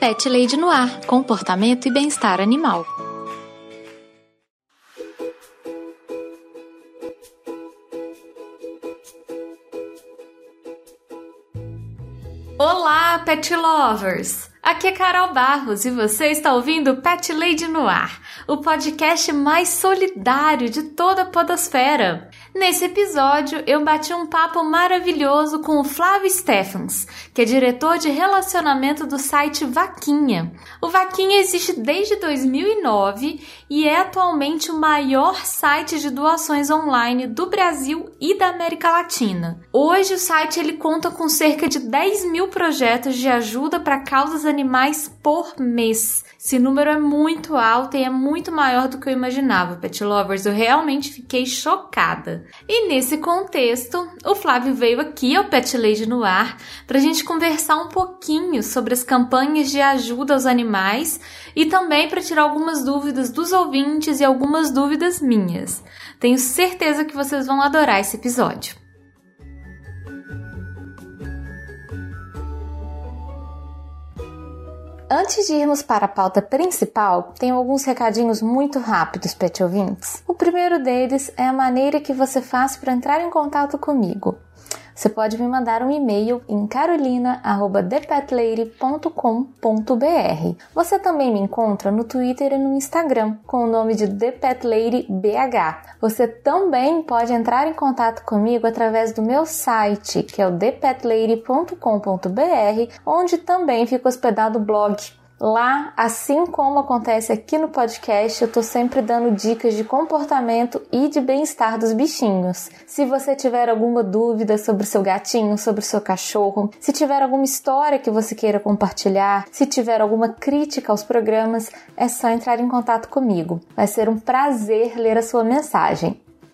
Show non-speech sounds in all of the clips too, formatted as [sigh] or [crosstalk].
Pet Lady no Ar, comportamento e bem-estar animal. Olá, pet lovers! Aqui é Carol Barros e você está ouvindo Pet Lady no Ar, o podcast mais solidário de toda a podosfera. Nesse episódio, eu bati um papo maravilhoso com o Flávio Stephens, que é diretor de relacionamento do site Vaquinha. O Vaquinha existe desde 2009 e é atualmente o maior site de doações online do Brasil e da América Latina. Hoje, o site ele conta com cerca de 10 mil projetos de ajuda para causas animais por mês. Esse número é muito alto e é muito maior do que eu imaginava, pet lovers. Eu realmente fiquei chocada. E nesse contexto, o Flávio veio aqui ao Pet Lady no ar para a gente conversar um pouquinho sobre as campanhas de ajuda aos animais e também para tirar algumas dúvidas dos ouvintes e algumas dúvidas minhas. Tenho certeza que vocês vão adorar esse episódio. Antes de irmos para a pauta principal, tenho alguns recadinhos muito rápidos, pet ouvintes. O primeiro deles é a maneira que você faz para entrar em contato comigo. Você pode me mandar um e-mail em carolina@thepetlady.com.br. Você também me encontra no Twitter e no Instagram com o nome de ThePetLadyBH. Você também pode entrar em contato comigo através do meu site, que é o thepetlady.com.br, onde também fica hospedado o blog Lá, assim como acontece aqui no podcast, eu tô sempre dando dicas de comportamento e de bem-estar dos bichinhos. Se você tiver alguma dúvida sobre o seu gatinho, sobre o seu cachorro, se tiver alguma história que você queira compartilhar, se tiver alguma crítica aos programas, é só entrar em contato comigo. Vai ser um prazer ler a sua mensagem.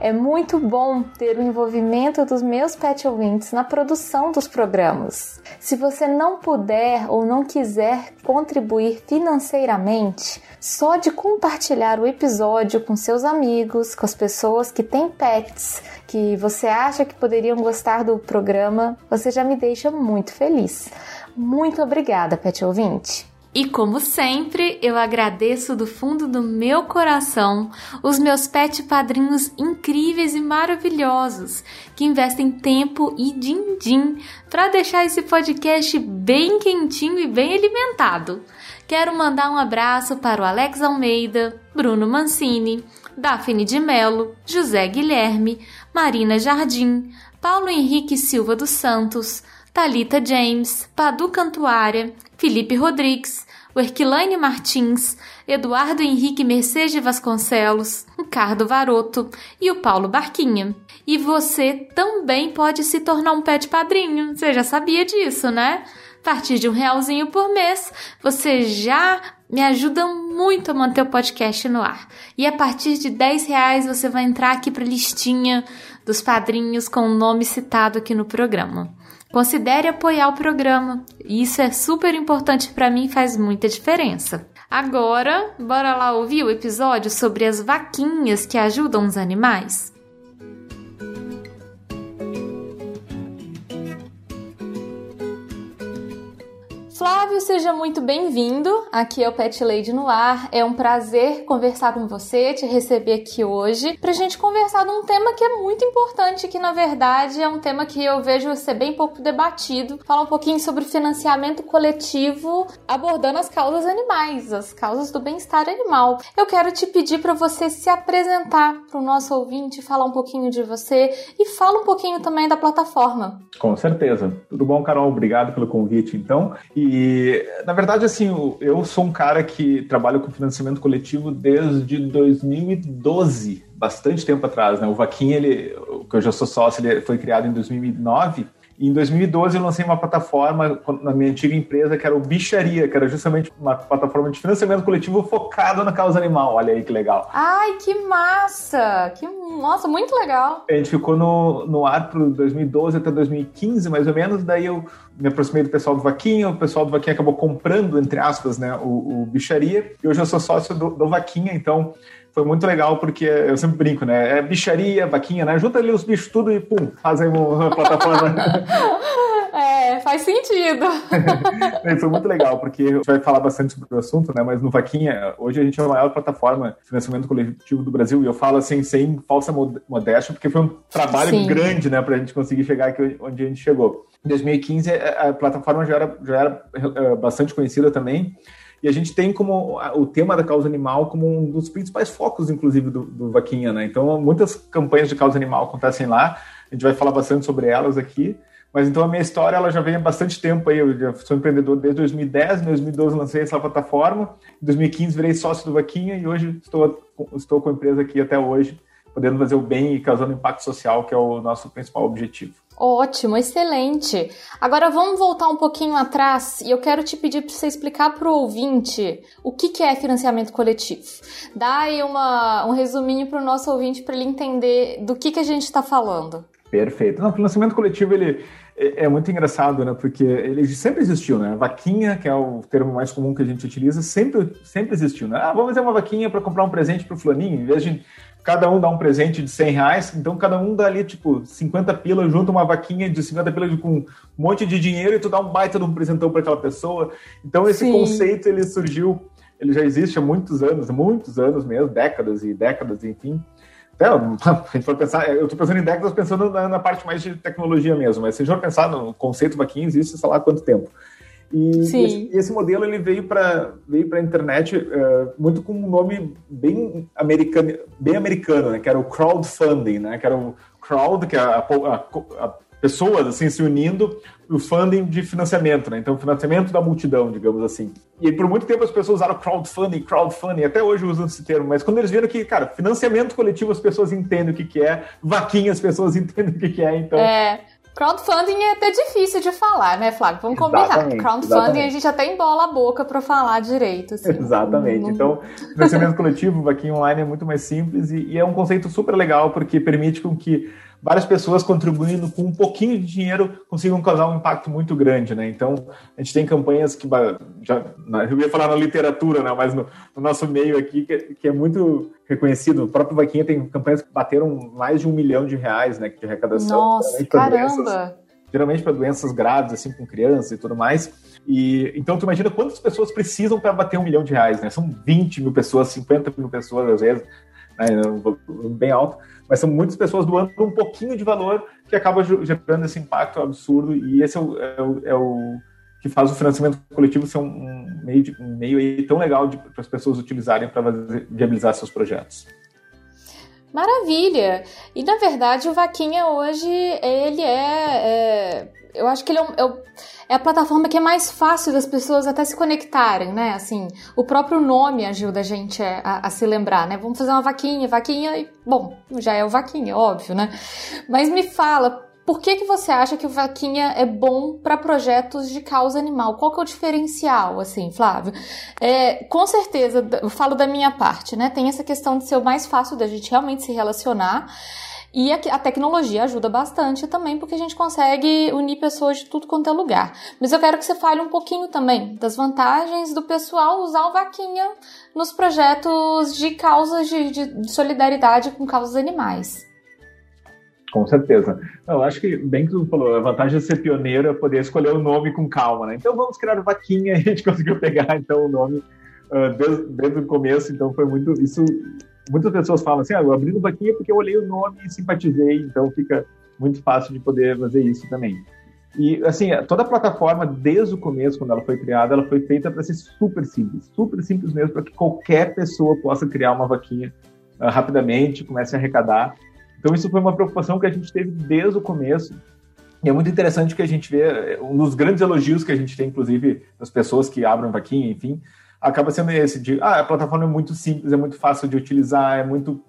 É muito bom ter o envolvimento dos meus pet ouvintes na produção dos programas. Se você não puder ou não quiser contribuir financeiramente, só de compartilhar o episódio com seus amigos, com as pessoas que têm pets, que você acha que poderiam gostar do programa, você já me deixa muito feliz. Muito obrigada, pet ouvinte! E como sempre, eu agradeço do fundo do meu coração os meus pet padrinhos incríveis e maravilhosos que investem tempo e din-din para deixar esse podcast bem quentinho e bem alimentado. Quero mandar um abraço para o Alex Almeida, Bruno Mancini, Daphne de Melo, José Guilherme, Marina Jardim, Paulo Henrique Silva dos Santos, Talita James, Padu Cantuária, Felipe Rodrigues, o Erquilaine Martins, Eduardo Henrique Mercedes Vasconcelos, Ricardo Varoto e o Paulo Barquinha. E você também pode se tornar um pet padrinho. Você já sabia disso, né? A partir de um realzinho por mês, você já me ajuda muito a manter o podcast no ar. E a partir de 10 reais você vai entrar aqui para a listinha dos padrinhos com o nome citado aqui no programa. Considere apoiar o programa. Isso é super importante para mim e faz muita diferença. Agora, bora lá ouvir o episódio sobre as vaquinhas que ajudam os animais? Flávio, seja muito bem-vindo. Aqui é o Pet Lady no ar. É um prazer conversar com você, te receber aqui hoje, pra gente conversar de um tema que é muito importante, que na verdade é um tema que eu vejo ser bem pouco debatido. Falar um pouquinho sobre financiamento coletivo, abordando as causas animais, as causas do bem-estar animal. Eu quero te pedir para você se apresentar para o nosso ouvinte, falar um pouquinho de você e fala um pouquinho também da plataforma. Com certeza. Tudo bom, Carol? Obrigado pelo convite, então. E e, na verdade, assim, eu sou um cara que trabalha com financiamento coletivo desde 2012, bastante tempo atrás, né? O Vaquinha, ele, que eu já sou sócio, ele foi criado em 2009 E em 2012 eu lancei uma plataforma na minha antiga empresa que era o Bicharia, que era justamente uma plataforma de financiamento coletivo focado na causa animal. Olha aí que legal. Ai, que massa! Que nossa, muito legal. A gente ficou no, no ar para 2012 até 2015, mais ou menos. Daí eu me aproximei do pessoal do Vaquinha, o pessoal do Vaquinha acabou comprando, entre aspas, né, o, o Bicharia. E hoje eu sou sócio do, do Vaquinha, então foi muito legal, porque eu sempre brinco, né? É bicharia, vaquinha, né? Junta ali os bichos tudo e pum, fazem uma [laughs] plataforma. [laughs] É, faz sentido. [laughs] foi muito legal, porque a gente vai falar bastante sobre o assunto, né? Mas no Vaquinha, hoje a gente é a maior plataforma de financiamento coletivo do Brasil, e eu falo assim, sem falsa modéstia, porque foi um trabalho Sim. grande, né, pra gente conseguir chegar aqui onde a gente chegou. Em 2015, a plataforma já era, já era eh, bastante conhecida também, e a gente tem como o tema da causa animal como um dos principais focos, inclusive, do, do Vaquinha, né? Então, muitas campanhas de causa animal acontecem lá, a gente vai falar bastante sobre elas aqui. Mas então a minha história ela já vem há bastante tempo aí. Eu já sou empreendedor desde 2010, em 2012 lancei essa plataforma, em 2015 virei sócio do Vaquinha e hoje estou, estou com a empresa aqui até hoje, podendo fazer o bem e causando impacto social, que é o nosso principal objetivo. Ótimo, excelente. Agora vamos voltar um pouquinho atrás e eu quero te pedir para você explicar para o ouvinte o que, que é financiamento coletivo. Dá aí uma, um resuminho para o nosso ouvinte para ele entender do que, que a gente está falando. Perfeito. Não, financiamento coletivo ele é, é muito engraçado, né? Porque ele sempre existiu, né? Vaquinha, que é o termo mais comum que a gente utiliza, sempre, sempre existiu, né? Ah, vamos fazer uma vaquinha para comprar um presente para o fulaninho, em vez de cada um dá um presente de 100 reais, então cada um dá ali, tipo, 50 pila, junta uma vaquinha de 50 pila com um monte de dinheiro e tu dá um baita de um presentão para aquela pessoa. Então esse Sim. conceito, ele surgiu, ele já existe há muitos anos, muitos anos mesmo, décadas e décadas, enfim. Até, [laughs] a gente for pensar, eu estou pensando em décadas pensando na, na, parte mais de tecnologia mesmo, mas se a gente for pensar no conceito vaquinha, existe, sei lá, há quanto tempo. E esse, esse, modelo ele veio para veio a internet uh, muito com um nome bem americano, bem americano, né? Que era o crowdfunding, né? Que era o crowd, que é a, a, a pessoas assim se unindo o funding de financiamento, né? Então financiamento da multidão, digamos assim. E por muito tempo as pessoas usaram crowdfunding, crowdfunding, até hoje usam esse termo, mas quando eles viram que, cara, financiamento coletivo as pessoas entendem o que, que é, vaquinha as pessoas [laughs] entendem o que, que é, então. É. Crowdfunding é até difícil de falar, né, Flávio? Vamos combinar. Exatamente, Crowdfunding exatamente. a gente até embola a boca para falar direito. Assim. Exatamente. Então, financiamento coletivo, vaquinha online é muito mais simples e, e é um conceito super legal porque permite com que várias pessoas contribuindo com um pouquinho de dinheiro consigam causar um impacto muito grande, né? Então, a gente tem campanhas que já, eu ia falar na literatura, né? Mas no, no nosso meio aqui que, que, é muito reconhecido. O próprio Vaquinha tem campanhas que bateram mais de um milhão de reais, né? De arrecadação. Nossa, caramba! Doenças, geralmente para doenças graves, assim, com crianças e tudo mais. E então tu imagina quantas pessoas precisam para bater um milhão de reais, né? São 20 mil pessoas, 50 mil pessoas às vezes, né? bem alto mas são muitas pessoas doando um pouquinho de valor que acaba gerando esse impacto absurdo e esse é o, é o, é o que faz o financiamento coletivo ser um meio, de, um meio tão legal para as pessoas utilizarem para viabilizar seus projetos. Maravilha! E na verdade o Vaquinha hoje ele é, é eu acho que ele é, um, é, é, a plataforma que é mais fácil das pessoas até se conectarem, né? Assim, o próprio nome ajuda a gente a, a, se lembrar, né? Vamos fazer uma vaquinha, vaquinha e, bom, já é o vaquinha, óbvio, né? Mas me fala, por que, que você acha que o Vaquinha é bom para projetos de causa animal? Qual que é o diferencial, assim, Flávio? É, com certeza, eu falo da minha parte, né? Tem essa questão de ser o mais fácil da gente realmente se relacionar. E a, tecnologia ajuda bastante também, porque a gente consegue unir pessoas de tudo quanto é lugar. Mas eu quero que você fale um pouquinho também das vantagens do pessoal usar o Vaquinha nos projetos de causas de, de solidariedade com causas animais. Com certeza. Eu acho que, bem que tu falou, a vantagem de ser pioneiro é poder escolher o nome com calma, né? Então vamos criar o Vaquinha [laughs] a gente conseguiu pegar então o nome uh, desde, desde o começo, então foi muito. Isso muitas pessoas falam assim, ah, eu abri no Vaquinha porque eu olhei o nome e simpatizei, então fica muito fácil de poder fazer isso também. E, assim, toda a plataforma, desde o começo, quando ela foi criada, ela foi feita para ser super simples, super simples mesmo, para que qualquer pessoa possa criar uma vaquinha uh, rapidamente, comece a arrecadar. Então, isso foi uma preocupação que a gente teve desde o começo. E é muito interessante que a gente vê, um dos grandes elogios que a gente tem, inclusive, das pessoas que abrem vaquinha, enfim, acaba sendo esse de, ah, a plataforma é muito simples, é muito fácil de utilizar, é muito,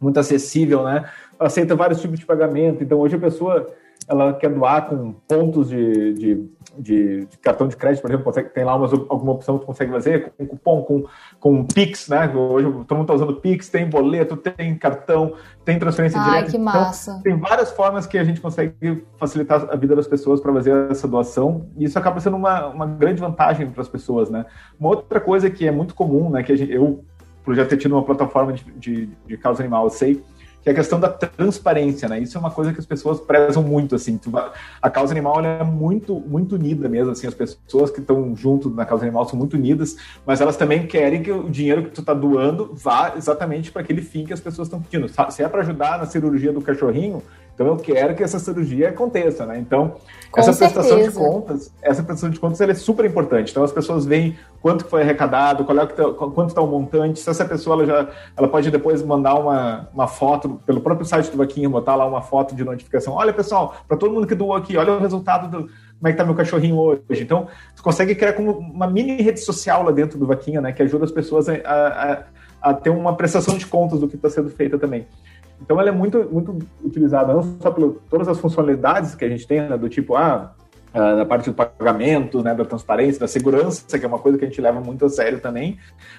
muito acessível, né? Aceita vários tipos de pagamento. Então, hoje a pessoa ela quer doar com pontos de, de, de, de cartão de crédito, por exemplo, consegue, tem lá umas, alguma opção que tu consegue fazer, com cupom, com, com Pix, né? Hoje todo mundo está usando Pix, tem boleto, tem cartão, tem transferência Ai, direta. que Então, massa. tem várias formas que a gente consegue facilitar a vida das pessoas para fazer essa doação, e isso acaba sendo uma, uma grande vantagem para as pessoas, né? Uma outra coisa que é muito comum, né, que a gente, eu, por já ter tido uma plataforma de, de, de causa animal, eu sei que é a questão da transparência, né? Isso é uma coisa que as pessoas prezam muito, assim. A causa animal é muito, muito unida mesmo, assim. As pessoas que estão junto na causa animal são muito unidas, mas elas também querem que o dinheiro que tu está doando vá exatamente para aquele fim que as pessoas estão pedindo. Se é para ajudar na cirurgia do cachorrinho, então eu quero que essa cirurgia aconteça, né? Então, Com essa prestação de certeza. contas, essa prestação de contas é super importante. Então as pessoas veem quanto foi arrecadado, qual é o que tá- quanto está o montante, se essa pessoa ela já ela pode depois mandar uma, uma foto pelo próprio site do Vaquinha, botar lá uma foto de notificação. Olha, pessoal, para todo mundo que doou aqui, olha o resultado do como é que tá meu cachorrinho hoje. Então, tu consegue criar como uma mini rede social lá dentro do Vaquinha, né, que ajuda as pessoas a, a, a ter uma prestação de contas do que está sendo feito também. Então ela é muito, muito utilizada, não só por todas as funcionalidades que a gente tem, né, do tipo, ah, ah, na parte do pagamento, né, da transparência, da segurança, que é uma coisa que a gente leva muito a sério também,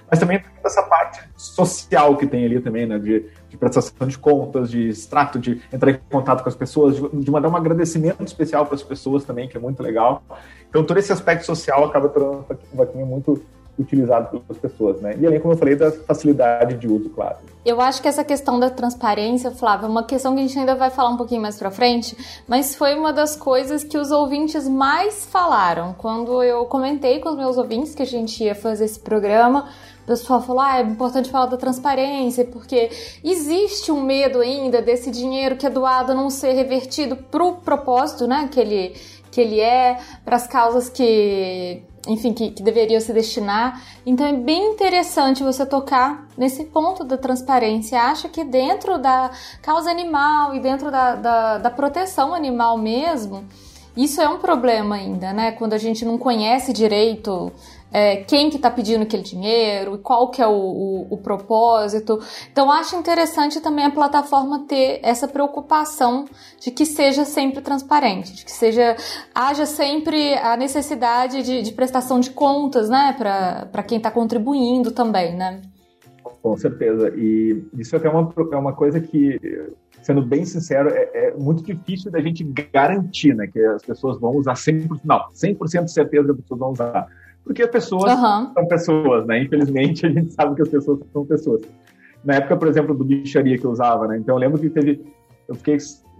mas também essa parte social que tem ali também, né, de, de prestação de contas, de extrato, de entrar em contato com as pessoas, de, de mandar um agradecimento especial para as pessoas também, que é muito legal. Então todo esse aspecto social acaba tornando o Vaquinha muito utilizado pelas pessoas, né? E além, como eu falei, da facilidade de uso, claro. Eu acho que essa questão da transparência, Flávia, é uma questão que a gente ainda vai falar um pouquinho mais pra frente, mas foi uma das coisas que os ouvintes mais falaram. Quando eu comentei com os meus ouvintes que a gente ia fazer esse programa, o pessoal falou: ah, é importante falar da transparência, porque existe um medo ainda desse dinheiro que é doado não ser revertido pro propósito, né? Que ele, que ele é, para as causas que enfim, que, que deveria se destinar. Então é bem interessante você tocar nesse ponto da transparência. Acha que dentro da causa animal e dentro da, da, da proteção animal mesmo, isso é um problema ainda, né? Quando a gente não conhece direito é, quem que está pedindo aquele dinheiro, qual que é o, o, o, propósito. Então acho interessante também a plataforma ter essa preocupação de que seja sempre transparente, de que seja haja sempre a necessidade de, de prestação de contas, né, para quem está contribuindo também, né? Com certeza. E isso é uma, é uma coisa que, sendo bem sincero, é, é, muito difícil da gente garantir, né, que as pessoas vão usar 100%, não, 100% de certeza que as pessoas vão usar porque as pessoas uhum. são pessoas, né? Infelizmente, [laughs] a gente sabe que as pessoas são pessoas. Na época, por exemplo, do bicharia que eu usava, né? Então, eu lembro que teve... Eu fiquei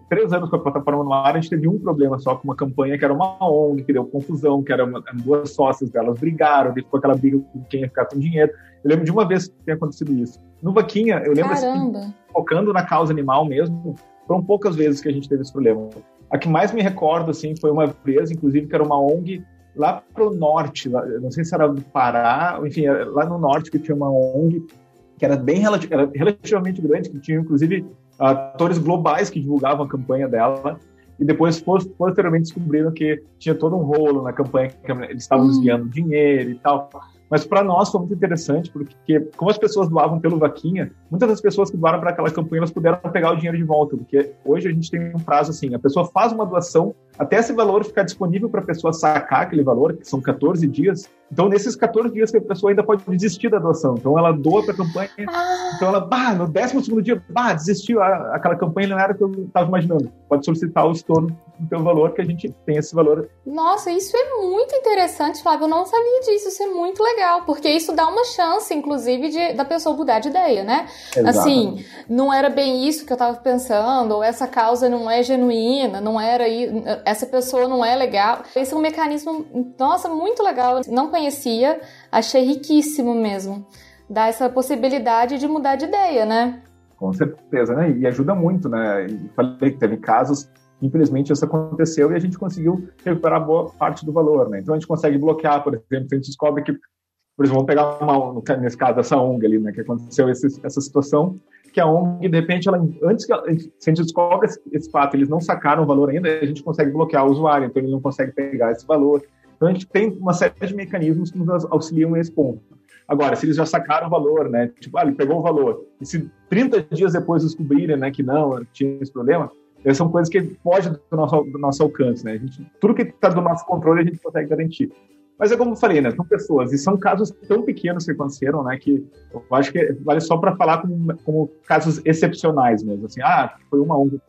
três anos com a plataforma no ar, a gente teve um problema só com uma campanha que era uma ONG, que deu confusão, que eram duas sócias delas brigaram, ficou aquela briga com quem ia ficar com dinheiro. Eu lembro de uma vez que tem acontecido isso. No Vaquinha, eu lembro Caramba. assim, focando na causa animal mesmo, foram poucas vezes que a gente teve esse problema. A que mais me recordo, assim, foi uma vez, inclusive, que era uma ONG lá pro norte, lá, não sei se era do Pará, enfim, lá no norte que tinha uma ONG que era bem era relativamente grande, que tinha inclusive atores globais que divulgavam a campanha dela, e depois posteriormente descobriram que tinha todo um rolo na campanha, que eles estavam Hum. desviando dinheiro e tal. Mas para nós foi muito interessante, porque como as pessoas doavam pelo Vaquinha, muitas das pessoas que doaram para aquela campanha, elas puderam pegar o dinheiro de volta, porque hoje a gente tem um prazo assim, a pessoa faz uma doação, até esse valor ficar disponível para a pessoa sacar aquele valor, que são 14 dias. Então, nesses 14 dias que a pessoa ainda pode desistir da doação. Então, ela doa para a campanha, Ah, então ela, bah, no 12 dia, bah, desistiu, a- aquela campanha não era o que eu estava imaginando. Pode solicitar o estorno do teu valor, que a gente tem esse valor nossa, isso é muito interessante, Flávio. Eu não sabia disso. Isso é muito legal, porque isso dá uma chance, inclusive, de, da pessoa mudar de ideia, né? Assim, não era bem isso que eu tava pensando, ou essa causa não é genuína, não era i- essa pessoa não é legal. Esse é um mecanismo, nossa, muito legal. Não conhecia, achei riquíssimo mesmo. Dá essa possibilidade de mudar de ideia, né? Com certeza, né? E ajuda muito, né? Falei que teve casos, infelizmente isso aconteceu e a gente conseguiu recuperar boa parte do valor, né? Então a gente consegue bloquear, por exemplo, a gente descobre que, por exemplo, vamos pegar uma, nesse caso essa ONG ali, né? Que aconteceu esse, essa situação, que a ONG, de repente, ela, antes que ela, se a gente descobre esse, esse fato, eles não sacaram o valor ainda, a gente consegue bloquear o usuário, então ele não consegue pegar esse valor. Então a gente tem uma série de mecanismos que nos auxiliam nesse ponto. Agora, se eles já sacaram o valor, né? Tipo, ah, ele pegou o valor. E se 30 dias depois descobrirem, né, que não, tinha esse problema, são coisas que fogem do nosso, do nosso alcance, né? Gente, tudo que está do nosso controle a gente consegue garantir. Mas é como eu falei, né? São pessoas, e são casos tão pequenos que aconteceram, né? Que eu acho que vale só para falar como, como, casos excepcionais mesmo. Assim, ah, foi uma onda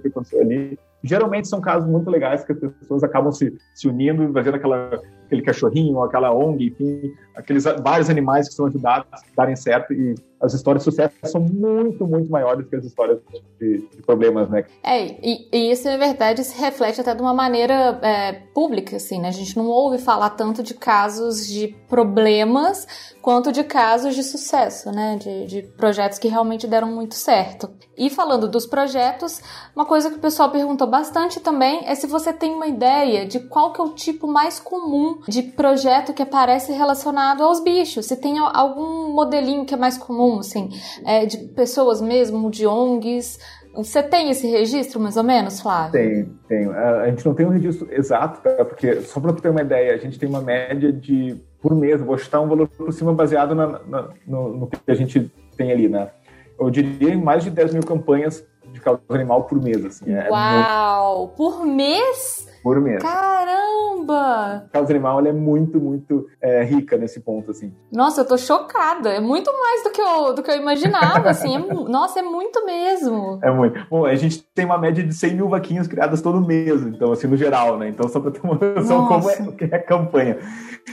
que aconteceu ali. Geralmente são casos muito legais que as pessoas acabam se, se unindo fazendo aquela, aquele cachorrinho, aquela ONG, enfim, aqueles vários animais que são ajudados a darem certo e as histórias de sucesso são muito, muito maiores que as histórias de, de problemas, né? É, e, e, isso, na verdade, se reflete até de uma maneira é, pública, assim, né? A gente não ouve falar tanto de casos de problemas quanto de casos de sucesso, né? De, de projetos que realmente deram muito certo. E falando dos projetos, uma coisa que o pessoal perguntou bastante também é se você tem uma ideia de qual que é o tipo mais comum de projeto que aparece relacionado aos bichos. Se tem algum modelinho que é mais comum, assim, é, de pessoas mesmo, de ONGs. Você tem esse registro, mais ou menos, Flávio? Tem, tenho. A gente não tem um registro exato, tá? porque, só para tu ter uma ideia, a gente tem uma média de, por mês, vou chutar um valor por cima baseado na, na, no, no, que a gente tem ali, né? Eu diria mais de 10 mil campanhas de causa animal por mês. Assim, é Uau! Muito... Por mês? Por mês. Caramba! A causa animal é muito, muito é, rica nesse ponto, assim. Nossa, eu tô chocada. É muito mais do que eu, do que eu imaginava, assim. É, [laughs] nossa, é muito mesmo. É muito. Bom, a gente tem uma média de 100 mil vaquinhas criadas todo mês, então, assim, no geral, né? Então, só pra ter uma noção como é, que é a campanha.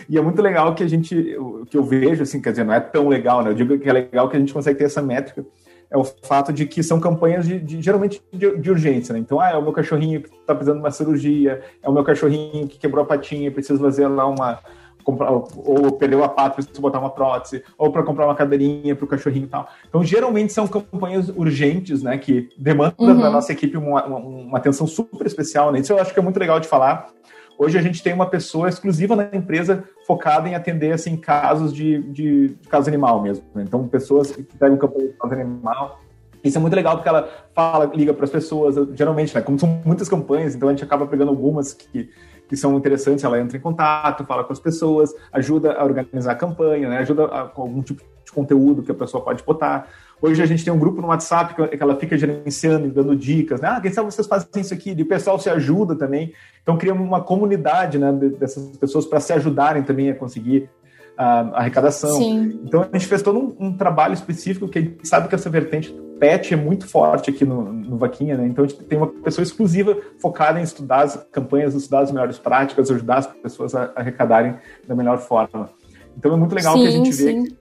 E é muito legal que a gente, que eu vejo, assim, quer dizer, não é tão legal, né? Eu digo que é legal que a gente consegue ter essa métrica é o fato de que são campanhas de, de geralmente de, de, urgência, né? Então, ah, é o meu cachorrinho que está precisando de uma cirurgia, é o meu cachorrinho que quebrou a patinha, precisa fazer lá uma comprar, ou perdeu a pata, precisa botar uma prótese, ou para comprar uma cadeirinha para o cachorrinho e tal. Então, geralmente são campanhas urgentes, né? Que demandam uhum. da nossa equipe uma, uma, uma, atenção super especial, né? Isso eu acho que é muito legal de falar. Hoje a gente tem uma pessoa exclusiva na empresa focada em atender assim casos de, de, de caso animal mesmo. Né? Então pessoas que pegam campanha de caso animal isso é muito legal porque ela fala, liga para as pessoas, geralmente, né? Como são muitas campanhas, então a gente acaba pegando algumas que, que são interessantes, ela entra em contato, fala com as pessoas, ajuda a organizar a campanha, né? Ajuda a, com algum tipo de conteúdo que a pessoa pode botar. Hoje a gente tem um grupo no WhatsApp que ela fica gerenciando e dando dicas, né? Ah, quem sabe vocês fazem isso aqui? E o pessoal se ajuda também. Então criamos uma comunidade né, dessas pessoas para se ajudarem também a conseguir a arrecadação. Sim. Então a gente fez todo um, um, trabalho específico que a gente sabe que essa vertente PET é muito forte aqui no, no Vaquinha, né? Então a gente tem uma pessoa exclusiva focada em estudar as campanhas, estudar as melhores práticas, ajudar as pessoas a arrecadarem da melhor forma. Então é muito legal sim, que a gente sim. vê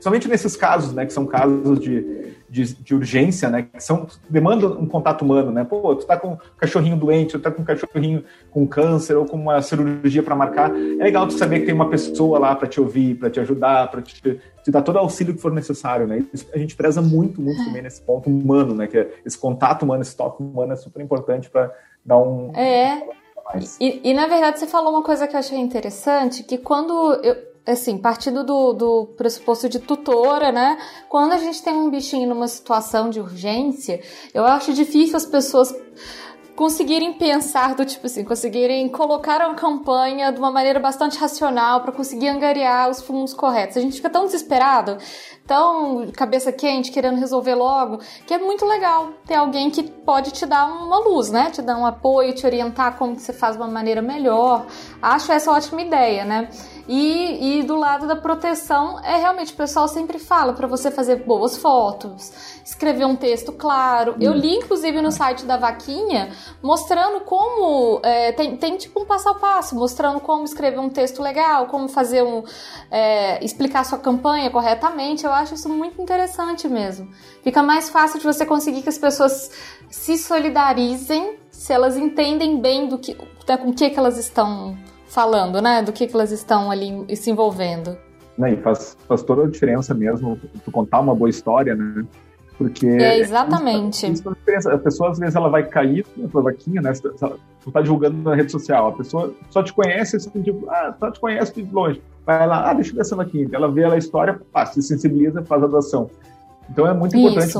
somente nesses casos, né, que são casos de, de, de, urgência, né, que são, demandam um contato humano, né, pô, tu tá com um cachorrinho doente, tu tá com um cachorrinho com câncer ou com uma cirurgia para marcar, é legal tu saber que tem uma pessoa lá para te ouvir, para te ajudar, para te, te, dar todo o auxílio que for necessário, né, Isso, a gente preza muito, muito também nesse ponto humano, né, que é esse contato humano, esse toque humano é super importante para dar um... É... E, e, na verdade você falou uma coisa que eu achei interessante, que quando eu, assim, partindo do, do pressuposto de tutora, né? Quando a gente tem um bichinho numa situação de urgência, eu acho difícil as pessoas conseguirem pensar do tipo assim, conseguirem colocar uma campanha de uma maneira bastante racional para conseguir angariar os fundos corretos. A gente fica tão desesperado, tão cabeça quente, querendo resolver logo, que é muito legal ter alguém que pode te dar uma luz, né? Te dar um apoio, te orientar como que você faz de uma maneira melhor. Acho essa ótima ideia, né? E, e do lado da proteção, é realmente, o pessoal sempre fala para você fazer boas fotos, escrever um texto claro. Eu li, inclusive, no site da Vaquinha, mostrando como. É, tem, tem tipo um passo a passo, mostrando como escrever um texto legal, como fazer um. É, explicar sua campanha corretamente. Eu acho isso muito interessante mesmo. Fica mais fácil de você conseguir que as pessoas se solidarizem se elas entendem bem do que, né, com o que, que elas estão falando, né? Do que, que elas estão ali se envolvendo. Né, e faz, faz toda a diferença mesmo tu contar uma boa história, né? Porque. É, exatamente. Isso, isso a pessoa, às vezes, ela vai cair na tua vaquinha, né? Tu tá divulgando na rede social. A pessoa só te conhece, assim, tipo, ah, só te conhece de longe. Vai lá, ah, deixa eu ver essa vaquinha. Ela vê a história, pá, se sensibiliza, faz a doação. Então é muito importante,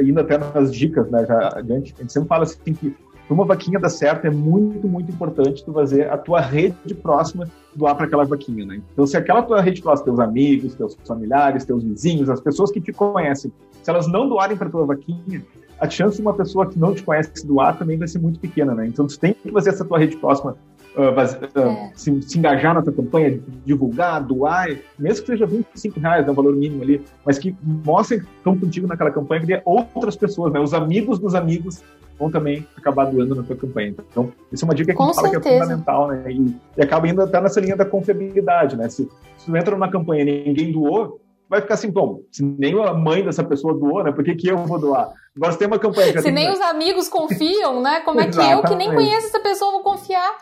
indo até nas dicas, né? Já adiante, a gente sempre fala assim que para uma vaquinha dar certo, é muito, muito importante tu fazer a tua rede próxima doar para aquela vaquinha, né? Então, se aquela tua rede próxima, teus amigos, teus familiares, teus vizinhos, as pessoas que te conhecem, se elas não doarem para tua vaquinha, a chance de uma pessoa que não te conhece doar também vai ser muito pequena, né? Então, tu tem que fazer essa tua rede próxima uh, uh, é. se, se, engajar na tua campanha, divulgar, doar, mesmo que seja 25 reais, é um valor mínimo ali, mas que mostrem que estão contigo naquela campanha, que outras pessoas, né? Os amigos dos amigos vão também acabar doando na tua campanha. Então, isso é uma dica que Com a gente certeza. fala que é fundamental, né? E, e acaba indo até nessa linha da confiabilidade, né? Se, se tu entra numa campanha e ninguém doou, vai ficar assim, bom, se nem a mãe dessa pessoa doou, né? Por que, que eu vou doar? Agora, se tem uma campanha Se nem os amigos confiam, né? Como é que eu, que nem conheço essa pessoa, vou confiar?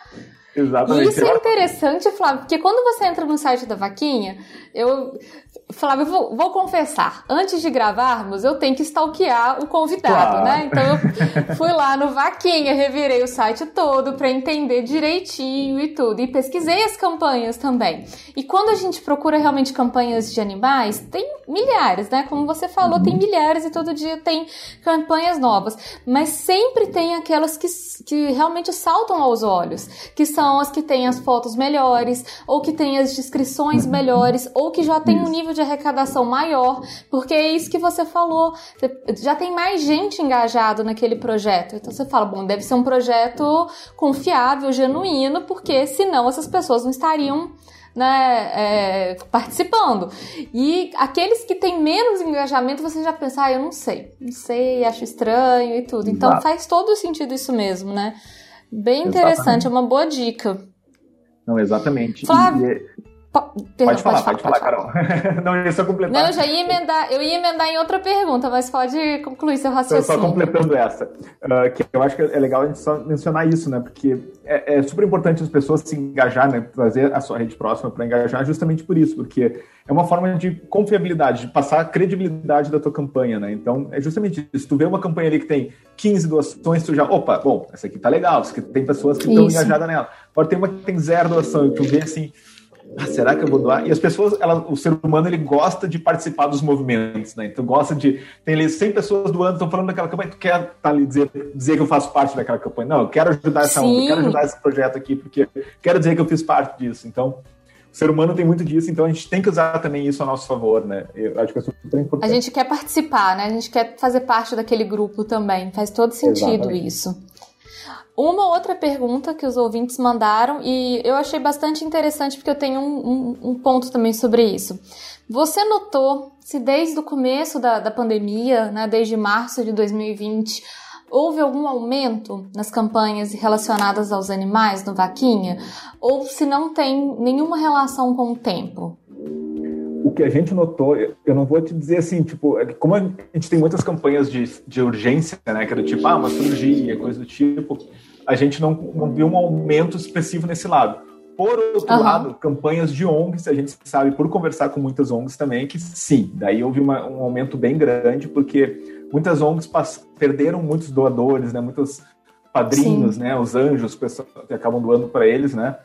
Exatamente. E isso é interessante, Flávio, porque quando você entra no site da Vaquinha, eu. Flávio, vou, vou confessar, antes de gravarmos, eu tenho que stalkear o convidado, claro. né? Então eu fui lá no Vaquinha, revirei o site todo para entender direitinho e tudo. E pesquisei as campanhas também. E quando a gente procura realmente campanhas de animais, tem milhares, né? Como você falou, uhum. tem milhares e todo dia tem campanhas novas. Mas sempre tem aquelas que, que realmente saltam aos olhos, que são as que têm as fotos melhores, ou que têm as descrições melhores, ou que já tem um nível de arrecadação maior, porque é isso que você falou. Já tem mais gente engajado naquele projeto. Então você fala, bom, deve ser um projeto confiável, genuíno, porque senão essas pessoas não estariam né, é, participando. E aqueles que têm menos engajamento, você já pensa, ah, eu não sei, não sei, acho estranho e tudo. Então Exato. faz todo sentido isso mesmo, né? Bem interessante, Exatamente. é uma boa dica. Não, exatamente. Flávio, e, Perdão, pode, falar, pode, falar, pode falar, Carol. [laughs] não, ia só completar. Não, eu já ia emendar, eu ia emendar em outra pergunta, mas pode concluir seu raciocínio. Então, só completando essa, uh, que eu acho que é legal a gente só mencionar isso, né? Porque é, é super importante as pessoas se engajar, né? Trazer a sua rede próxima para engajar justamente por isso, porque é uma forma de confiabilidade, de passar a credibilidade da tua campanha, né? Então, é justamente isso. Se tu vê uma campanha ali que tem 15 doações, tu já, opa, bom, essa aqui tá legal, tem pessoas que estão engajadas nela. Pode ter uma que tem zero doação e tu vê assim ah, será que eu vou doar? E as pessoas, ela, o ser humano, ele gosta de participar dos movimentos, né? Então gosta de. Tem ali 100 pessoas doando, estão falando daquela campanha, tu quer tá ali dizer, dizer que eu faço parte daquela campanha. Não, eu quero ajudar essa onda, eu quero ajudar esse projeto aqui, porque quero dizer que eu fiz parte disso. Então, o ser humano tem muito disso, então a gente tem que usar também isso a nosso favor, né? Eu acho que é super importante. A gente quer participar, né? A gente quer fazer parte daquele grupo também. Faz todo sentido Exatamente. isso. Uma outra pergunta que os ouvintes mandaram e eu achei bastante interessante porque eu tenho um, um, um ponto também sobre isso. Você notou se desde o começo da, da pandemia, né, desde março de 2020, houve algum aumento nas campanhas relacionadas aos animais no Vaquinha? Ou se não tem nenhuma relação com o tempo? o que a gente notou, eu não vou te dizer assim, tipo, é como a gente tem muitas campanhas de, de urgência, né, que era tipo, ah, uma cirurgia, coisa do tipo, a gente não, não viu um aumento expressivo nesse lado. Por outro uhum. lado, campanhas de ONGs, a gente sabe por conversar com muitas ONGs também que sim, daí houve uma, um aumento bem grande, porque muitas ONGs perderam muitos doadores, né, muitos padrinhos, sim. né, os anjos que acabam doando para eles, né,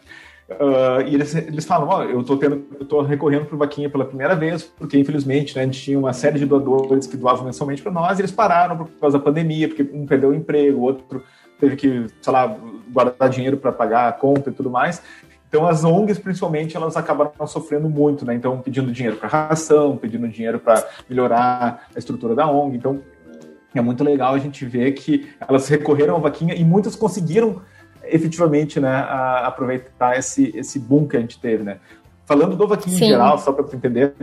Uh, e eles, eles falam, ó, oh, eu tô tendo, eu tô recorrendo para vaquinha pela primeira vez, porque infelizmente, né, a gente tinha uma série de doadores que doavam mensalmente para nós, e eles pararam por causa da pandemia, porque um perdeu o emprego, o outro teve que, sei lá, guardar dinheiro para pagar a conta e tudo mais. Então as ONGs, principalmente, elas acabaram sofrendo muito, né? Então pedindo dinheiro para ração, pedindo dinheiro para melhorar a estrutura da ONG. Então é muito legal a gente ver que elas recorreram à vaquinha e muitas conseguiram efetivamente né, a aproveitar esse, esse boom que a gente teve. Né? Falando do Vaquinha em geral, só para você entender,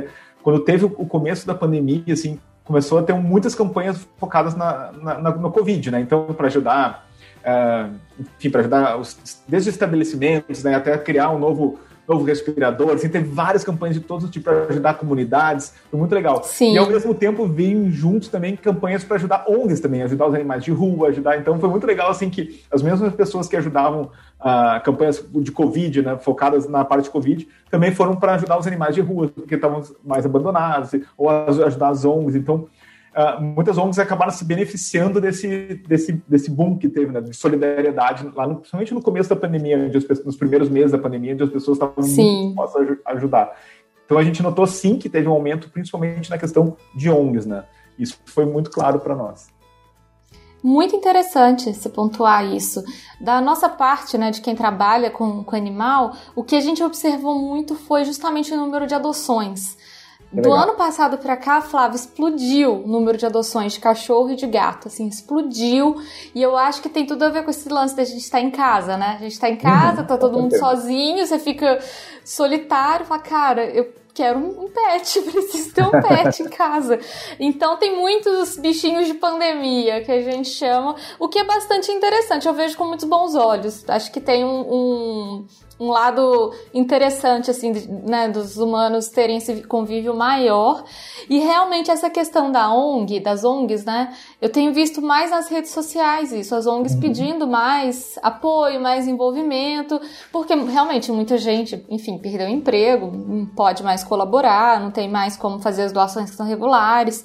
quando teve o começo da pandemia, assim, começou a ter muitas campanhas focadas na, na, na no Covid, né? Então, para ajudar, enfim, para ajudar os, desde os estabelecimentos, né, até criar um novo novo respirador, assim, teve várias campanhas de todos os tipos para ajudar comunidades, foi muito legal. Sim. E ao mesmo tempo veio juntos também campanhas para ajudar ONGs também, ajudar os animais de rua, ajudar, então foi muito legal assim que as mesmas pessoas que ajudavam uh, campanhas de Covid, né, focadas na parte de Covid, também foram para ajudar os animais de rua, porque estavam mais abandonados, ou ajudar as ONGs, então Uh, muitas ONGs acabaram se beneficiando desse, desse, desse boom que teve, né, de solidariedade, lá no, principalmente no começo da pandemia, onde nos primeiros meses da pandemia, onde as pessoas estavam muito dispostas a ajudar. Então a gente notou sim que teve um aumento, principalmente na questão de ONGs, né? Isso foi muito claro para nós. Muito interessante se pontuar isso. Da nossa parte, né, de quem trabalha com, com animal, o que a gente observou muito foi justamente o número de adoções. Do ano passado para cá, Flávio, explodiu o número de adoções de cachorro e de gato, assim, explodiu. E eu acho que tem tudo a ver com esse lance da gente estar tá em casa, né? A gente tá em casa, uhum, tá todo mundo sozinho, você fica solitário, fala, cara, eu quero um pet, [laughs] preciso ter um pet em casa. Então tem muitos bichinhos de pandemia que a gente chama, o que é bastante interessante. Eu vejo com muitos bons olhos. Acho que tem um, um um lado interessante, assim, né, dos humanos terem esse convívio maior. E realmente essa questão da ONG, das ONGs, né, eu tenho visto mais nas redes sociais isso, as ONGs uhum. pedindo mais apoio, mais envolvimento, porque realmente muita gente, enfim, perdeu o emprego, não pode mais colaborar, não tem mais como fazer as doações que são regulares.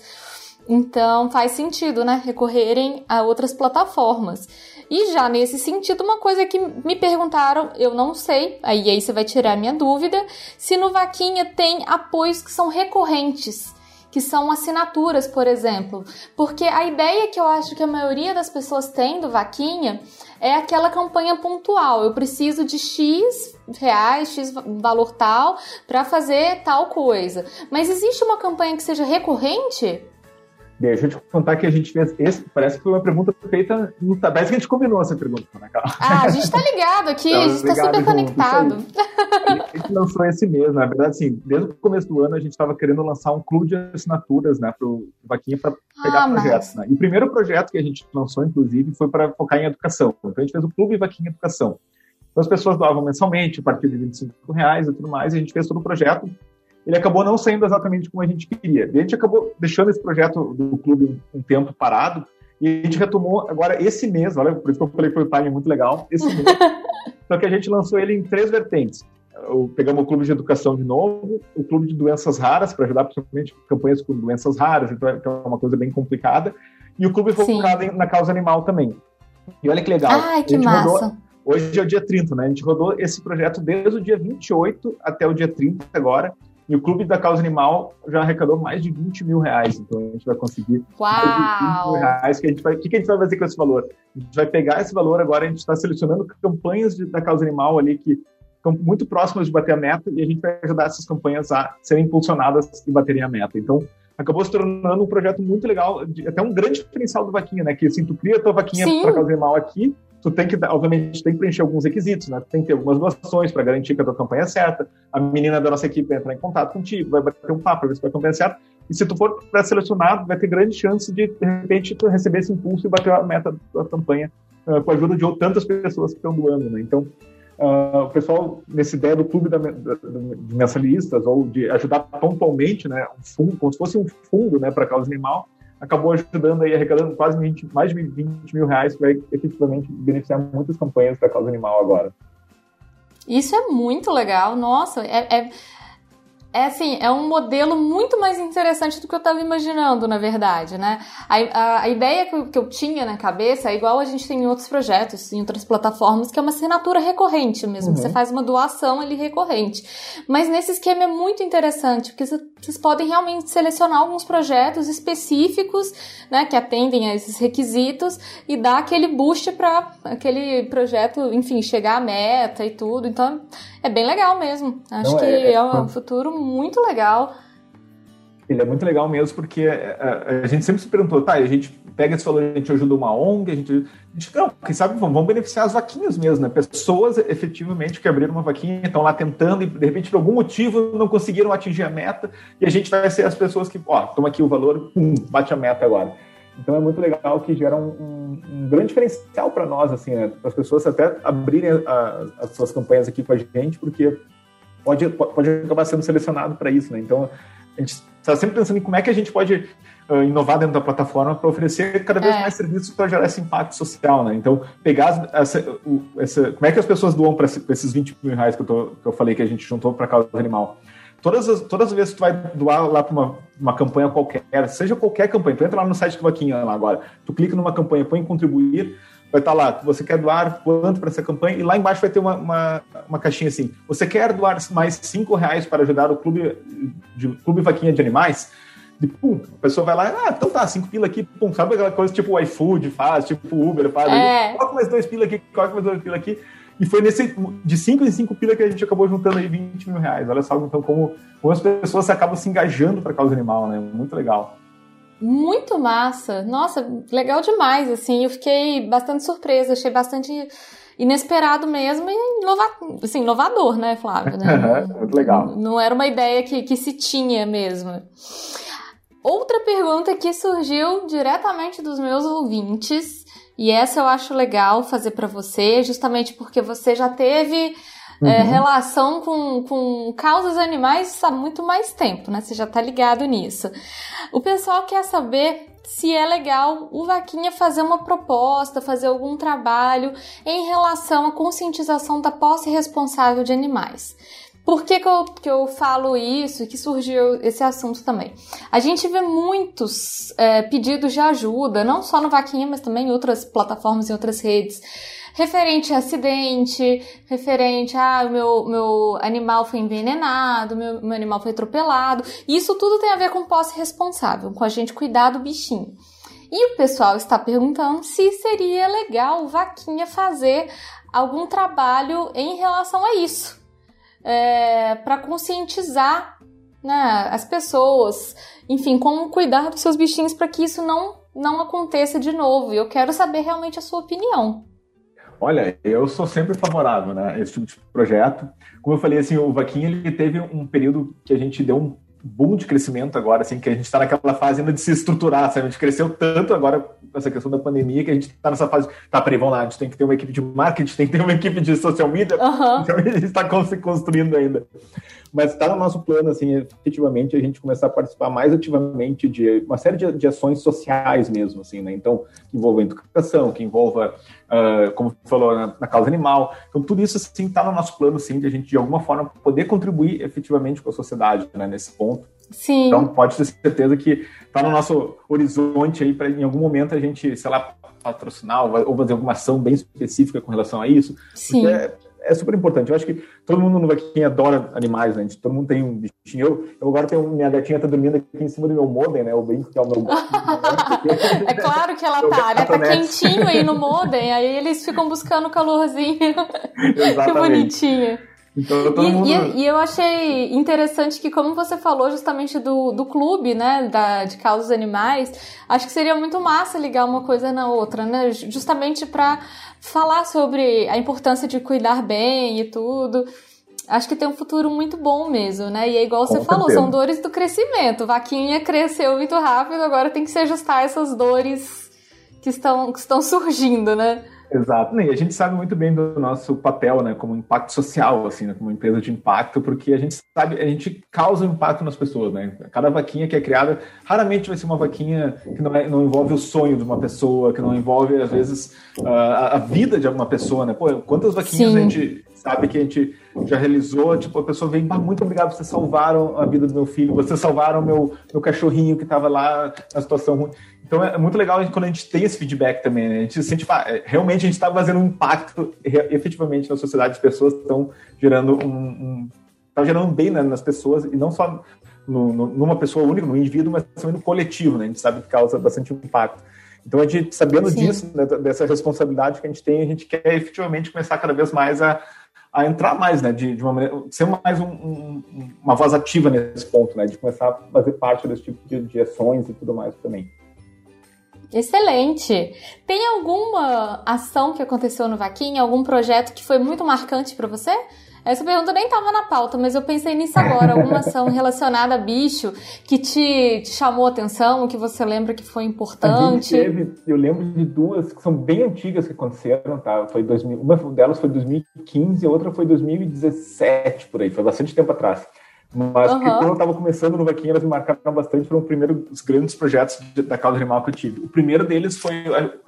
Então faz sentido, né, recorrerem a outras plataformas. E já nesse sentido, uma coisa que me perguntaram, eu não sei, aí, aí você vai tirar a minha dúvida, se no Vaquinha tem apoios que são recorrentes que são assinaturas, por exemplo. Porque a ideia que eu acho que a maioria das pessoas tem do Vaquinha é aquela campanha pontual. Eu preciso de X reais, X valor tal, para fazer tal coisa. Mas existe uma campanha que seja recorrente? Deixa eu te contar que a gente fez esse, parece que foi uma pergunta feita no Parece que a gente combinou essa pergunta, né, Carla? Ah, a gente tá ligado aqui, então, a gente tá super conectado. A gente lançou esse mês, na verdade, assim, desde o começo do ano a gente estava querendo lançar um clube de assinaturas, né, pro Vaquinha para pegar ah, projetos, mas... né? E o primeiro projeto que a gente lançou, inclusive, foi para focar em educação. Então a gente fez o Clube Vaquinha Educação. Então as pessoas doavam mensalmente, a partir de 25 reais e tudo mais, e a gente fez todo o projeto ele acabou não saindo exatamente como a gente queria. E a gente acabou deixando esse projeto do clube um, tempo parado e a gente retomou agora esse mês, olha, por isso que eu falei que foi um time muito legal, esse mês. [laughs] só que a gente lançou ele em três vertentes. Pegamos o clube de educação de novo, o clube de doenças raras, para ajudar principalmente campanhas com doenças raras, então é, então é uma coisa bem complicada, e o clube focado na causa animal também. E olha que legal. Ai, que massa. Rodou, hoje é o dia 30, né? A gente rodou esse projeto desde o dia 28 até o dia 30 agora, e o Clube da Causa Animal já arrecadou mais de 20 mil reais. Então a gente vai conseguir Uau! mais de 20 mil reais. Que a gente vai, o que a gente vai fazer com esse valor? A gente vai pegar esse valor agora, a gente está selecionando campanhas de, da causa animal ali que estão muito próximas de bater a meta e a gente vai ajudar essas campanhas a serem impulsionadas e baterem a meta. Então, acabou se tornando um projeto muito legal, até um grande diferencial do Vaquinha, né? Que assim, tu cria a tua vaquinha para causa animal aqui, tu tem que, obviamente, tem que preencher alguns requisitos, né? Tem que ter algumas doações para garantir que a tua campanha é certa. A menina da nossa equipe vai entrar em contato contigo, vai bater um papo para ver se a campanha é certa. E se tu for pré-selecionado, vai ter grande chance de, de repente, tu receber esse impulso e bater a meta da campanha uh, com a ajuda de tantas pessoas que estão doando, né? Então, uh, o pessoal, nessa ideia do clube da, da, de mensalistas, ou de ajudar pontualmente, né? Um fundo, como se fosse um fundo, né, para causa animal, acabou ajudando aí, arrecadando quase 20, mais de 20 mil reais, que vai efetivamente beneficiar muitas campanhas da causa animal agora. Isso é muito legal, nossa, é, é é assim, é um modelo muito mais interessante do que eu estava imaginando, na verdade, né? A, a, a ideia que eu, que eu, tinha na cabeça é igual a gente tem em outros projetos, em outras plataformas, que é uma assinatura recorrente mesmo. Uhum. Você faz uma doação ali recorrente. Mas nesse esquema é muito interessante, porque vocês podem realmente selecionar alguns projetos específicos, né, que atendem a esses requisitos e dar aquele boost para aquele projeto, enfim, chegar à meta e tudo. Então, é bem legal mesmo. Acho Não, que é, é, é um futuro muito legal. Ele é muito legal mesmo, porque a, é, é, a, gente sempre se perguntou, tá, a gente pega esse valor, a gente ajuda uma ONG, a gente. A gente não, quem sabe vamos beneficiar as vaquinhas mesmo, né? Pessoas efetivamente que abriram uma vaquinha, estão lá tentando e de repente por algum motivo não conseguiram atingir a meta, e a gente vai ser as pessoas que, ó, toma aqui o valor, pum, bate a meta agora. Então é muito legal que gera um, um, um grande diferencial para nós, assim, né? As pessoas até abrirem a, as suas campanhas aqui com a gente, porque pode, pode acabar sendo selecionado para isso, né? Então a gente está sempre pensando em como é que a gente pode uh, inovar dentro da plataforma para oferecer cada vez é. mais serviços para gerar esse impacto social, né? Então pegar essa, essa, como é que as pessoas doam para esses 20 mil reais que eu, tô, que eu falei que a gente juntou para a causa animal? Todas as, todas as vezes que tu vai doar lá para uma, uma campanha qualquer, seja qualquer campanha, tu entra lá no site do Vaquinha lá agora, tu clica numa campanha, põe em contribuir, vai estar tá lá, você quer doar quanto para essa campanha, e lá embaixo vai ter uma, uma, uma, caixinha assim, você quer doar mais cinco reais para ajudar o clube, de, clube Vaquinha de Animais? E, pum, a pessoa vai lá, ah, então tá, cinco pila aqui, pum, sabe aquela coisa tipo o iFood faz, tipo o Uber faz, é. coloca mais dois pila aqui, coloca mais dois pila aqui, E foi nesse, de 5 em 5 pila que a gente acabou juntando aí 20 mil reais. Olha só, então, como, como as pessoas acabam se engajando para a causa animal, né? Muito legal. Muito massa. Nossa, legal demais, assim. Eu fiquei bastante surpresa, achei bastante inesperado mesmo e inova assim, inovador, né, Flávio? Né? [laughs] Muito legal. Não, era uma ideia que, que se tinha mesmo. Outra pergunta que surgiu diretamente dos meus ouvintes, e essa eu acho legal fazer para você, justamente porque você já teve é, uhum. é, relação com, com causas animais há muito mais tempo, né? Você já tá ligado nisso. O pessoal quer saber se é legal o Vaquinha fazer uma proposta, fazer algum trabalho em relação à conscientização da posse responsável de animais. Por que, que, eu, que eu falo isso e que surgiu esse assunto também? A gente vê muitos é, pedidos de ajuda, não só no Vaquinha, mas também em outras plataformas e outras redes, referente a acidente, referente a ah, meu, meu animal foi envenenado, meu, meu animal foi atropelado. Isso tudo tem a ver com posse responsável, com a gente cuidar do bichinho. E o pessoal está perguntando se seria legal o Vaquinha fazer algum trabalho em relação a isso é, para conscientizar né, as pessoas, enfim, como cuidar dos seus bichinhos para que isso não, não aconteça de novo. Eu quero saber realmente a sua opinião. Olha, eu sou sempre favorável né, a esse tipo de projeto. Como eu falei, assim, o Vaquinha ele teve um período que a gente deu um boom de crescimento agora, assim, que a gente está naquela fase ainda de se estruturar, sabe? A gente cresceu tanto agora com essa questão da pandemia que a gente está nessa fase, tá, peraí, vamos lá, a gente tem que ter uma equipe de marketing, tem que ter uma equipe de social media, uhum. então a gente está se construindo ainda. Mas está no nosso plano, assim, efetivamente, a gente começar a participar mais ativamente de uma série de, de ações sociais mesmo, assim, né? Então, que envolva educação, que envolva, uh, como falou, na, na, causa animal. Então, tudo isso, assim, está no nosso plano, sim, de a gente, de alguma forma, poder contribuir efetivamente com a sociedade, né, nesse ponto. Sim. Então, pode ter certeza que está no nosso horizonte aí para, em algum momento, a gente, sei lá, patrocinar ou fazer alguma ação bem específica com relação a isso. Sim. Porque é super importante. Eu acho que todo mundo no Vaquinha adora animais, né? Todo mundo tem um bichinho. Eu, eu agora tenho minha gatinha tá dormindo aqui em cima do meu modem, né? O brinco que é o meu. [laughs] é claro que ela tá, né? Tá quentinho aí no modem, aí eles ficam buscando calorzinho. [laughs] Exatamente. que bonitinho. Então, e, mundo... e, e, eu achei interessante que, como você falou justamente do, do clube, né, da, de causas animais, acho que seria muito massa ligar uma coisa na outra, né, justamente para falar sobre a importância de cuidar bem e tudo. Acho que tem um futuro muito bom mesmo, né? E é igual você Com falou, certeza. são dores do crescimento. Vaquinha cresceu muito rápido, agora tem que se ajustar essas dores que estão, que estão [laughs] surgindo, né? Exato. E a gente sabe muito bem do nosso papel, né, como impacto social, assim, né, como empresa de impacto, porque a gente sabe, a gente causa impacto nas pessoas, né? Cada vaquinha que é criada, raramente vai ser uma vaquinha que não, é, não envolve o sonho de uma pessoa, que não envolve, às vezes, a, a vida de alguma pessoa, né? Pô, quantas vaquinhas Sim. a gente sabe que a gente já realizou, tipo, a pessoa vem, muito obrigado, vocês salvaram a vida do meu filho, vocês salvaram meu, meu cachorrinho que estava lá na situação ruim. Então é muito legal quando a gente tem esse feedback também, né? A gente sente, pá, é, realmente a gente está fazendo um impacto efetivamente na sociedade, as pessoas estão gerando um, um tá gerando bem né, nas pessoas e não só no, no, numa pessoa única, no indivíduo, mas também no coletivo, né? A gente sabe que causa bastante impacto. Então, a gente, sabendo Sim. disso, né, dessa responsabilidade que a gente tem, a gente quer efetivamente começar cada vez mais a, a entrar mais, né, de, de uma maneira, ser mais um, um, uma voz ativa nesse ponto, né, de começar a fazer parte desse tipo de, de ações e tudo mais também. Excelente! Tem alguma ação que aconteceu no Vaquinha, algum projeto que foi muito marcante para você? Essa pergunta nem estava na pauta, mas eu pensei nisso agora. Alguma ação relacionada a bicho que te, te chamou a atenção, que você lembra que foi importante? Teve, eu lembro de duas que são bem antigas que aconteceram, tá? Foi 2000, uma delas foi 2015, a outra foi 2017, por aí, foi bastante tempo atrás. Mas uhum. quando eu estava começando no Vaquinha, elas me marcaram bastante, foram os primeiros grandes projetos de, da causa animal que eu tive. O primeiro deles foi,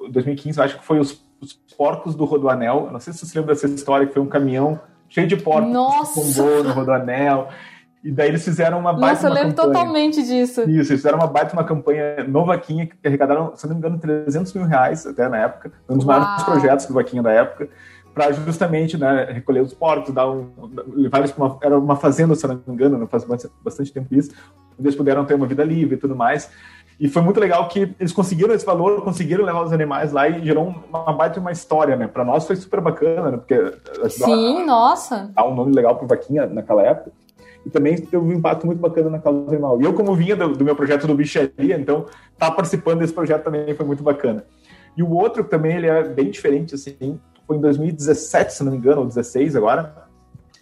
em 2015, acho que foi os, os porcos do Rodoanel. Eu não sei se você lembra dessa história, que foi um caminhão cheio de porcos Nossa. que tombou no Rodoanel. E daí eles fizeram uma baita Nossa, eu lembro campanha. totalmente disso. Isso, eles fizeram uma baita uma campanha no Vaquinha, que arrecadaram, se não me engano, 300 mil reais até na época. Um dos Uau. maiores projetos do Vaquinha da época para justamente né, recolher os porcos, dar um, levar eles para uma, era uma fazenda, se não me engano, não faz bastante tempo isso, eles puderam ter uma vida livre e tudo mais. E foi muito legal que eles conseguiram esse valor, conseguiram levar os animais lá e gerou uma baita uma história, né? Para nós foi super bacana, né? Porque Sim, a, nossa. Dá um nome legal para vaquinha naquela época. E também teve um impacto muito bacana na causa animal. E eu, como vinha do, do meu projeto do Bicharia, então estar tá participando desse projeto também foi muito bacana. E o outro também, ele é bem diferente, assim, foi em 2017, se não me engano, ou 16 agora,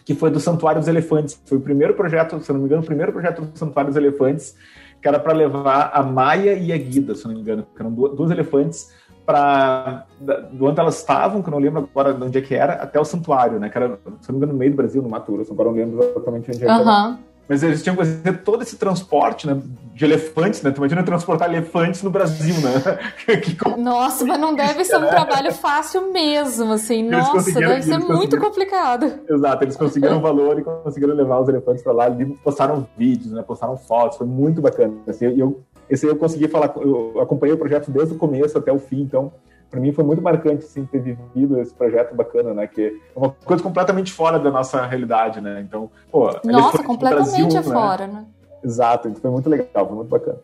que foi do Santuário dos Elefantes. Foi o primeiro projeto, se não me engano, o primeiro projeto do Santuário dos Elefantes, que era para levar a Maia e a Guida, se não me engano, que eram duas elefantes para do onde elas estavam, que eu não lembro agora de onde é que era, até o santuário, né? Que era, se não me engano, no meio do Brasil, no Mato Grosso, agora não lembro exatamente onde que era. Mas eles tinham que fazer todo esse transporte né, de elefantes, né? Tu imagina transportar elefantes no Brasil, né? [laughs] Nossa, mas não deve ser um [laughs] trabalho fácil mesmo, assim. Nossa, deve ser muito complicado. Exato, eles conseguiram valor e conseguiram levar os elefantes para lá. E postaram vídeos, né? Postaram fotos, foi muito bacana. Assim, eu, esse eu consegui falar, eu acompanhei o projeto desde o começo até o fim, então para mim foi muito marcante assim, ter vivido esse projeto bacana, né? Que é uma coisa completamente fora da nossa realidade, né? Então, pô, nossa, completamente Brasil, fora, né? né? Exato, então foi muito legal, foi muito bacana.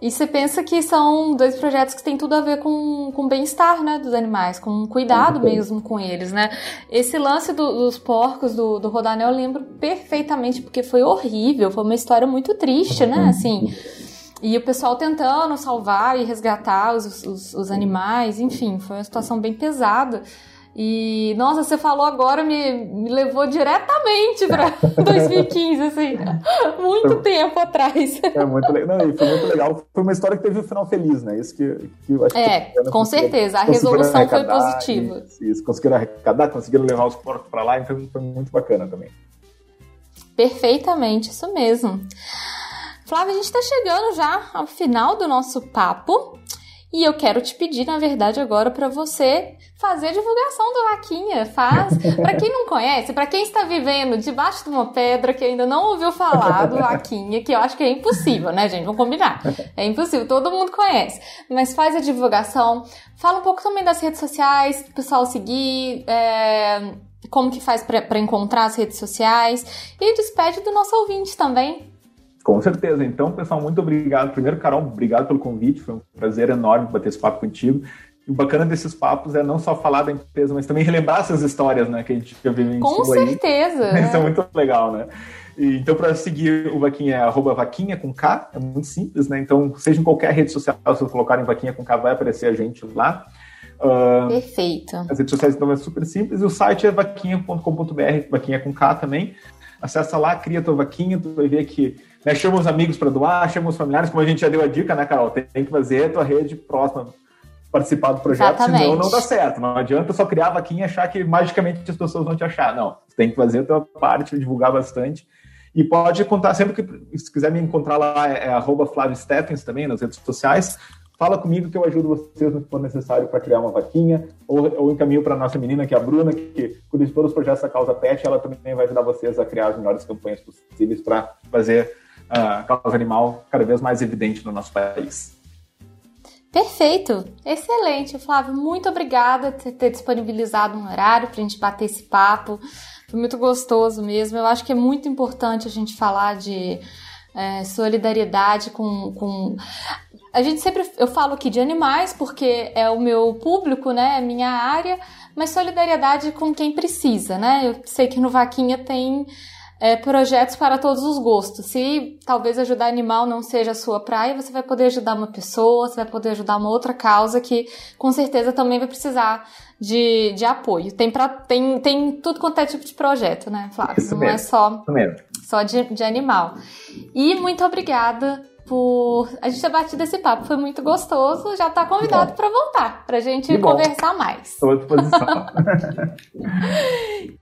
E você pensa que são dois projetos que têm tudo a ver com, com bem-estar, né, dos animais, com cuidado mesmo com eles, né? Esse lance do, dos porcos do, do Rodanel eu lembro perfeitamente, porque foi horrível, foi uma história muito triste, né? Assim, e o pessoal tentando salvar e resgatar os, os, os animais, enfim, foi uma situação bem pesada. E, nossa, você falou agora, me, me levou diretamente para 2015, [laughs] assim, muito [laughs] tempo atrás. É muito legal. Não, foi muito legal. Foi uma história que teve um final feliz, né? Isso que, que eu acho é, que. com certeza. A resolução foi positiva. Isso, isso, conseguiram arrecadar, conseguiram levar os porcos para lá, então foi muito bacana também. Perfeitamente, isso mesmo. Flávia, a gente está chegando já ao final do nosso papo. E eu quero te pedir, na verdade, agora para você fazer a divulgação do Vaquinha. Faz. [laughs] Para quem não conhece, para quem está vivendo debaixo de uma pedra que ainda não ouviu falar do Vaquinha, que eu acho que é impossível, né, gente? Vamos combinar. É impossível, todo mundo conhece. Mas faz a divulgação. Fala um pouco também das redes sociais, o pessoal seguir. É, como que faz para encontrar as redes sociais. E despede do nosso ouvinte também. Com certeza. Então, pessoal, muito obrigado. Primeiro, Carol, obrigado pelo convite. Foi um prazer enorme bater esse papo contigo. E o bacana desses papos é não só falar da empresa, mas também [laughs] relembrar essas histórias, né, que a gente já vivenciou Com certeza. Aí. [laughs] Isso é muito legal, né? E, então, para seguir o Vaquinha é arroba vaquinha com K, é muito simples, né? Então, seja em qualquer rede social, se colocarem vaquinha com K, vai aparecer a gente lá. Uh, Perfeito. As redes sociais então é super simples e o site é vaquinha.com.br, vaquinha com K também. Acessa lá, cria tua vaquinha, tu vai ver que né, chama os amigos para doar, chama os familiares, como a gente já deu a dica, né, Carol? Tem, que fazer a tua rede próxima participar do projeto, Exatamente. senão não dá certo. Não adianta só criar a vaquinha e achar que magicamente as pessoas vão te achar. Não, tem que fazer a tua parte, divulgar bastante. E pode contar sempre que, se quiser me encontrar lá, é, é arroba Flávio Stephens também nas redes sociais. Fala comigo que eu ajudo vocês no que for necessário para criar uma vaquinha, ou, ou encaminho para a nossa menina, que é a Bruna, que cuida de todos os projetos da Causa Pet, ela também vai ajudar vocês a criar as melhores campanhas possíveis para fazer a causa animal cada vez mais evidente no nosso país. Perfeito, excelente, Flávio. Muito obrigada por ter disponibilizado um horário para a gente bater esse papo. Foi muito gostoso mesmo. Eu acho que é muito importante a gente falar de é, solidariedade com, com. A gente sempre. Eu falo aqui de animais porque é o meu público, né? É minha área, mas solidariedade com quem precisa, né? Eu sei que no Vaquinha tem é, projetos para todos os gostos. Se talvez ajudar animal não seja a sua praia, você vai poder ajudar uma pessoa, você vai poder ajudar uma outra causa que com certeza também vai precisar de, de apoio. Tem, pra, tem, tem tudo quanto é tipo de projeto, né, Flávio? Isso não mesmo, é só, só de, de animal. E muito obrigada por a gente ter batido esse papo. Foi muito gostoso. Já está convidado para voltar, para a gente conversar mais. Estou à disposição. [laughs]